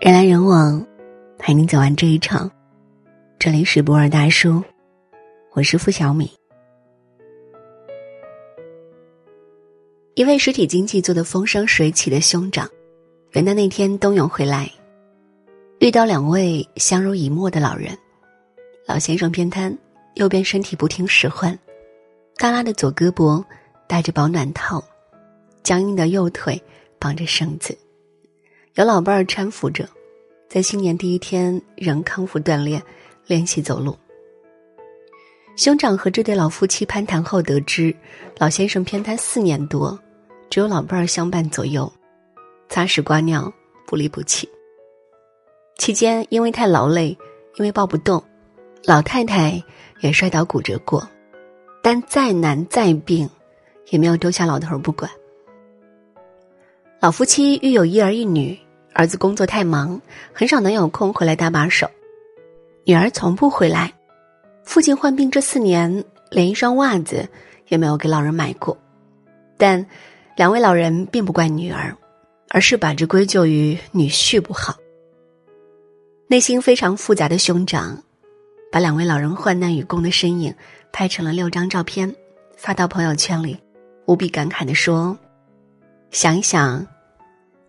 人来人往，陪你走完这一场。这里是博尔大叔，我是付小米。一位实体经济做得风生水起的兄长，元旦那天冬泳回来，遇到两位相濡以沫的老人。老先生偏瘫，右边身体不听使唤，耷拉的左胳膊戴着保暖套，僵硬的右腿绑着绳子，有老伴儿搀扶着，在新年第一天仍康复锻炼，练习走路。兄长和这对老夫妻攀谈后得知，老先生偏瘫四年多。只有老伴儿相伴左右，擦屎刮尿不离不弃。期间因为太劳累，因为抱不动，老太太也摔倒骨折过，但再难再病，也没有丢下老头儿不管。老夫妻育有一儿一女，儿子工作太忙，很少能有空回来搭把手，女儿从不回来。父亲患病这四年，连一双袜子也没有给老人买过，但。两位老人并不怪女儿，而是把这归咎于女婿不好。内心非常复杂的兄长，把两位老人患难与共的身影拍成了六张照片，发到朋友圈里，无比感慨的说：“想一想，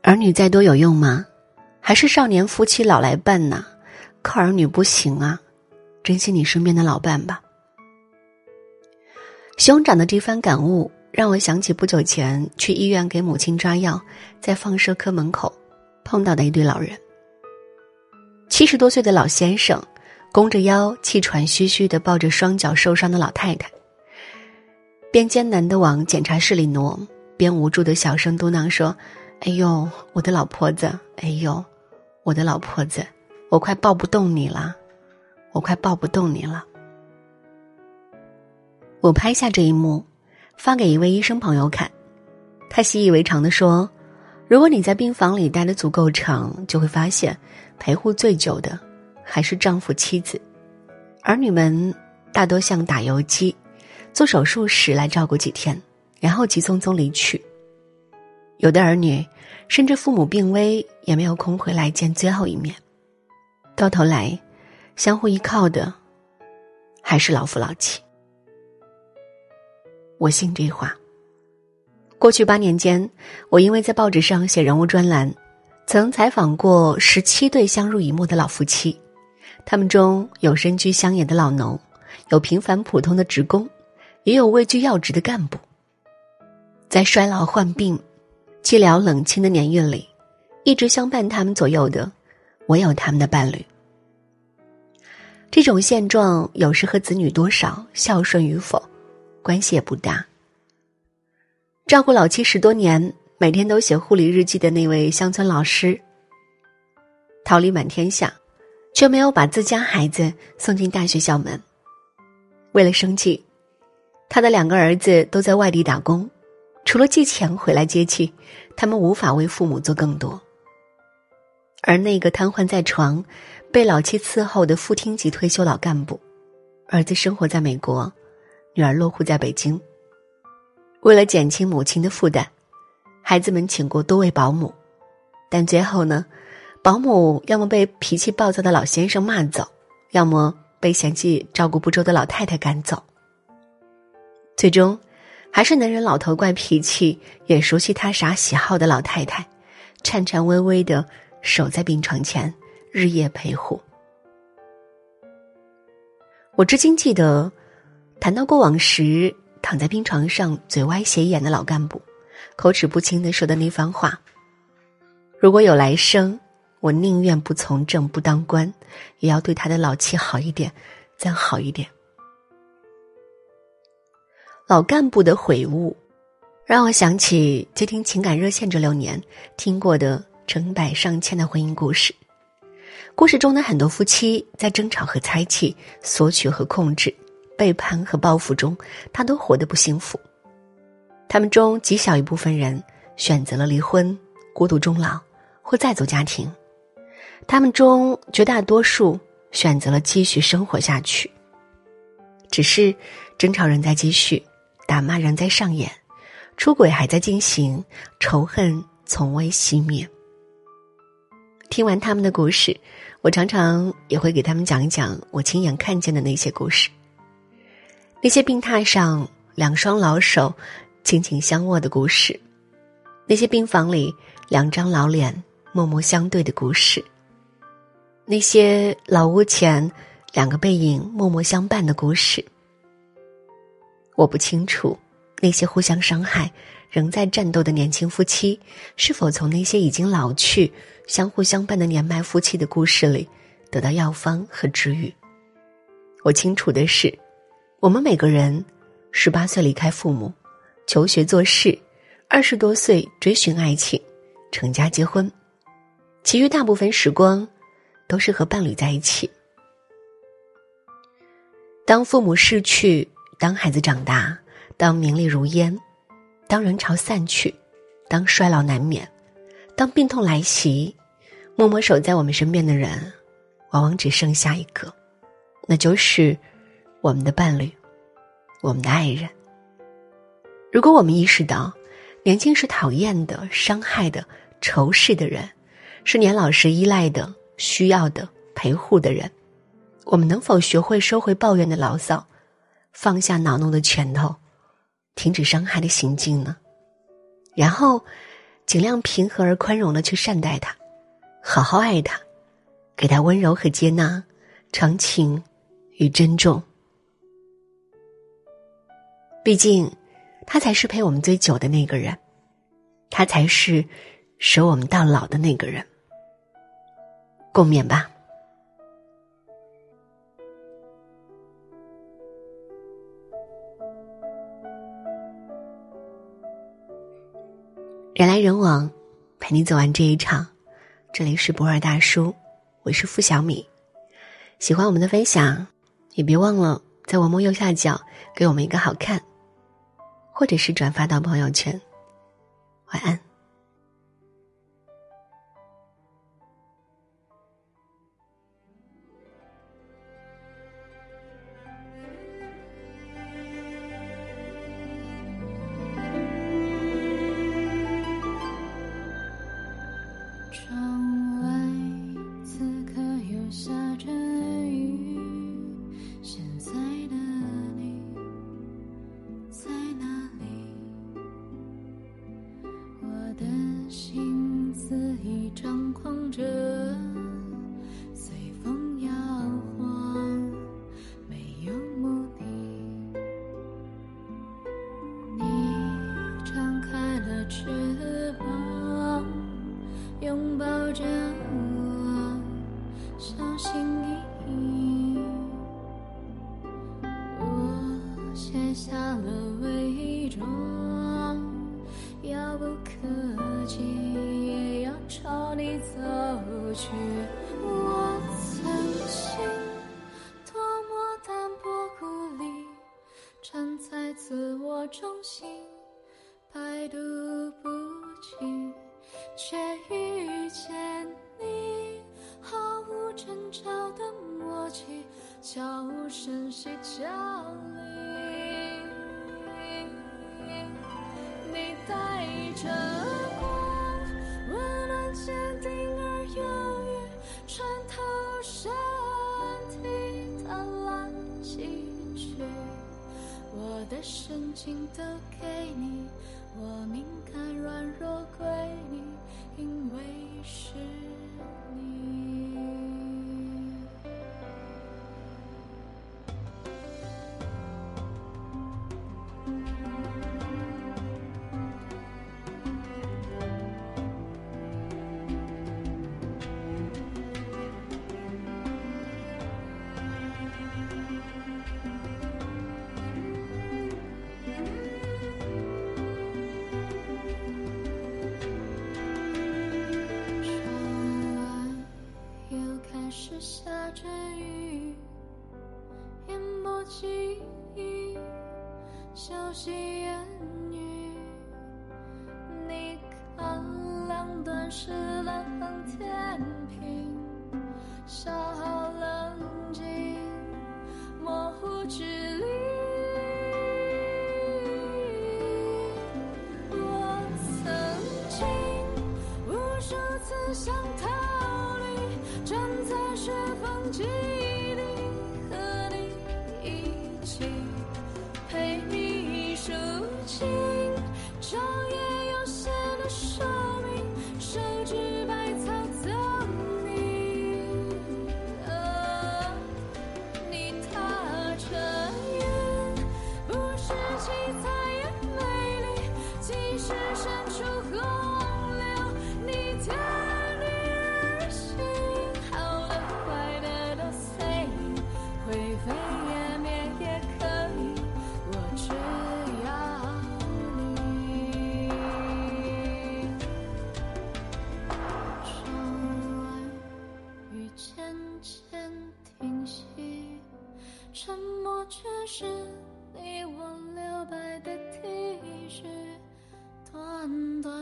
儿女再多有用吗？还是少年夫妻老来伴呢？靠儿女不行啊，珍惜你身边的老伴吧。”兄长的这番感悟。让我想起不久前去医院给母亲抓药，在放射科门口碰到的一对老人。七十多岁的老先生，弓着腰，气喘吁吁的抱着双脚受伤的老太太，边艰难的往检查室里挪，边无助的小声嘟囔说：“哎呦，我的老婆子！哎呦，我的老婆子！我快抱不动你了，我快抱不动你了。”我拍下这一幕。发给一位医生朋友看，他习以为常的说：“如果你在病房里待的足够长，就会发现，陪护最久的还是丈夫妻子，儿女们大多像打游击，做手术时来照顾几天，然后急匆匆离去。有的儿女甚至父母病危，也没有空回来见最后一面，到头来，相互依靠的还是老夫老妻。”我信这话。过去八年间，我因为在报纸上写人物专栏，曾采访过十七对相濡以沫的老夫妻，他们中有身居乡野的老农，有平凡普通的职工，也有位居要职的干部。在衰老、患病、寂寥、冷清的年月里，一直相伴他们左右的，唯有他们的伴侣。这种现状，有时和子女多少孝顺与否。关系也不大。照顾老妻十多年，每天都写护理日记的那位乡村老师，桃李满天下，却没有把自家孩子送进大学校门。为了生计，他的两个儿子都在外地打工，除了借钱回来接济，他们无法为父母做更多。而那个瘫痪在床、被老妻伺候的副厅级退休老干部，儿子生活在美国。女儿落户在北京。为了减轻母亲的负担，孩子们请过多位保姆，但最后呢，保姆要么被脾气暴躁的老先生骂走，要么被嫌弃照顾不周的老太太赶走。最终，还是能忍老头怪脾气，也熟悉他啥喜好的老太太，颤颤巍巍的守在病床前，日夜陪护。我至今记得。谈到过往时，躺在病床上嘴歪斜眼的老干部，口齿不清的说的那番话：“如果有来生，我宁愿不从政不当官，也要对他的老妻好一点，再好一点。”老干部的悔悟，让我想起接听情感热线这六年听过的成百上千的婚姻故事。故事中的很多夫妻在争吵和猜忌、索取和控制。背叛和报复中，他都活得不幸福。他们中极小一部分人选择了离婚、孤独终老或再组家庭；他们中绝大多数选择了继续生活下去。只是争吵仍在继续，打骂仍在上演，出轨还在进行，仇恨从未熄灭。听完他们的故事，我常常也会给他们讲一讲我亲眼看见的那些故事。那些病榻上两双老手紧紧相握的故事，那些病房里两张老脸默默相对的故事，那些老屋前两个背影默默相伴的故事。我不清楚，那些互相伤害。仍在战斗的年轻夫妻，是否从那些已经老去、相互相伴的年迈夫妻的故事里得到药方和治愈？我清楚的是，我们每个人，十八岁离开父母，求学做事，二十多岁追寻爱情，成家结婚，其余大部分时光，都是和伴侣在一起。当父母逝去，当孩子长大，当名利如烟。当人潮散去，当衰老难免，当病痛来袭，默默守在我们身边的人，往往只剩下一个，那就是我们的伴侣，我们的爱人。如果我们意识到，年轻时讨厌的、伤害的、仇视的人，是年老时依赖的、需要的、陪护的人，我们能否学会收回抱怨的牢骚，放下恼怒的拳头？停止伤害的行径呢？然后，尽量平和而宽容的去善待他，好好爱他，给他温柔和接纳，长情与珍重。毕竟，他才是陪我们最久的那个人，他才是守我们到老的那个人。共勉吧。人来人往，陪你走完这一场。这里是博尔大叔，我是付小米。喜欢我们的分享，也别忘了在文末右下角给我们一个好看，或者是转发到朋友圈。晚安。卸下了伪装遥不可及也要朝你走去。我曾经的深情都给你，我敏感软弱归你，因为是你。记忆，小心言语。你看两端是冷天平，消耗冷静，模糊距离。我曾经无数次想逃离，站在雪峰尽。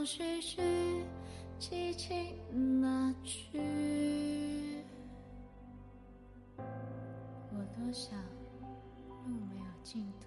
徐徐记起那句。我多想路没有尽头。